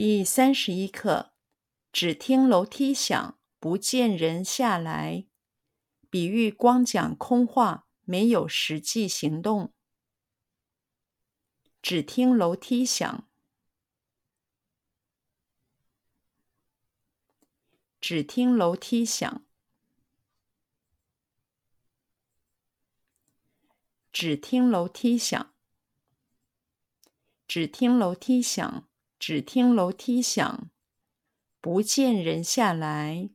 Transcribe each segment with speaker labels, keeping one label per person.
Speaker 1: 第三十一课，只听楼梯响，不见人下来。比喻光讲空话，没有实际行动。只听楼梯响，只听楼梯响，只听楼梯响，只听楼梯响，只听楼梯响，不见人下来。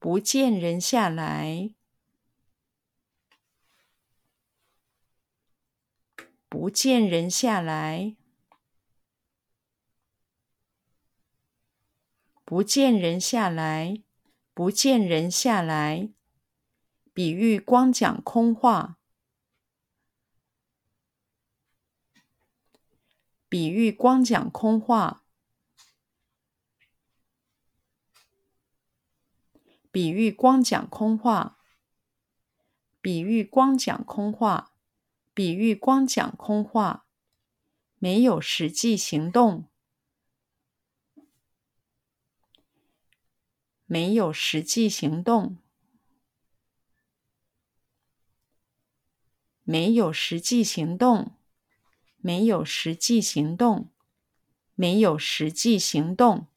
Speaker 1: 不见人下来，不见人下来，不见人下来，不见人下来。比喻光讲空话，比喻光讲空话。比喻光讲空话，比喻光讲空话，比喻光讲空话，没有实际行动，没有实际行动，没有实际行动，没有实际行动，没有实际行动。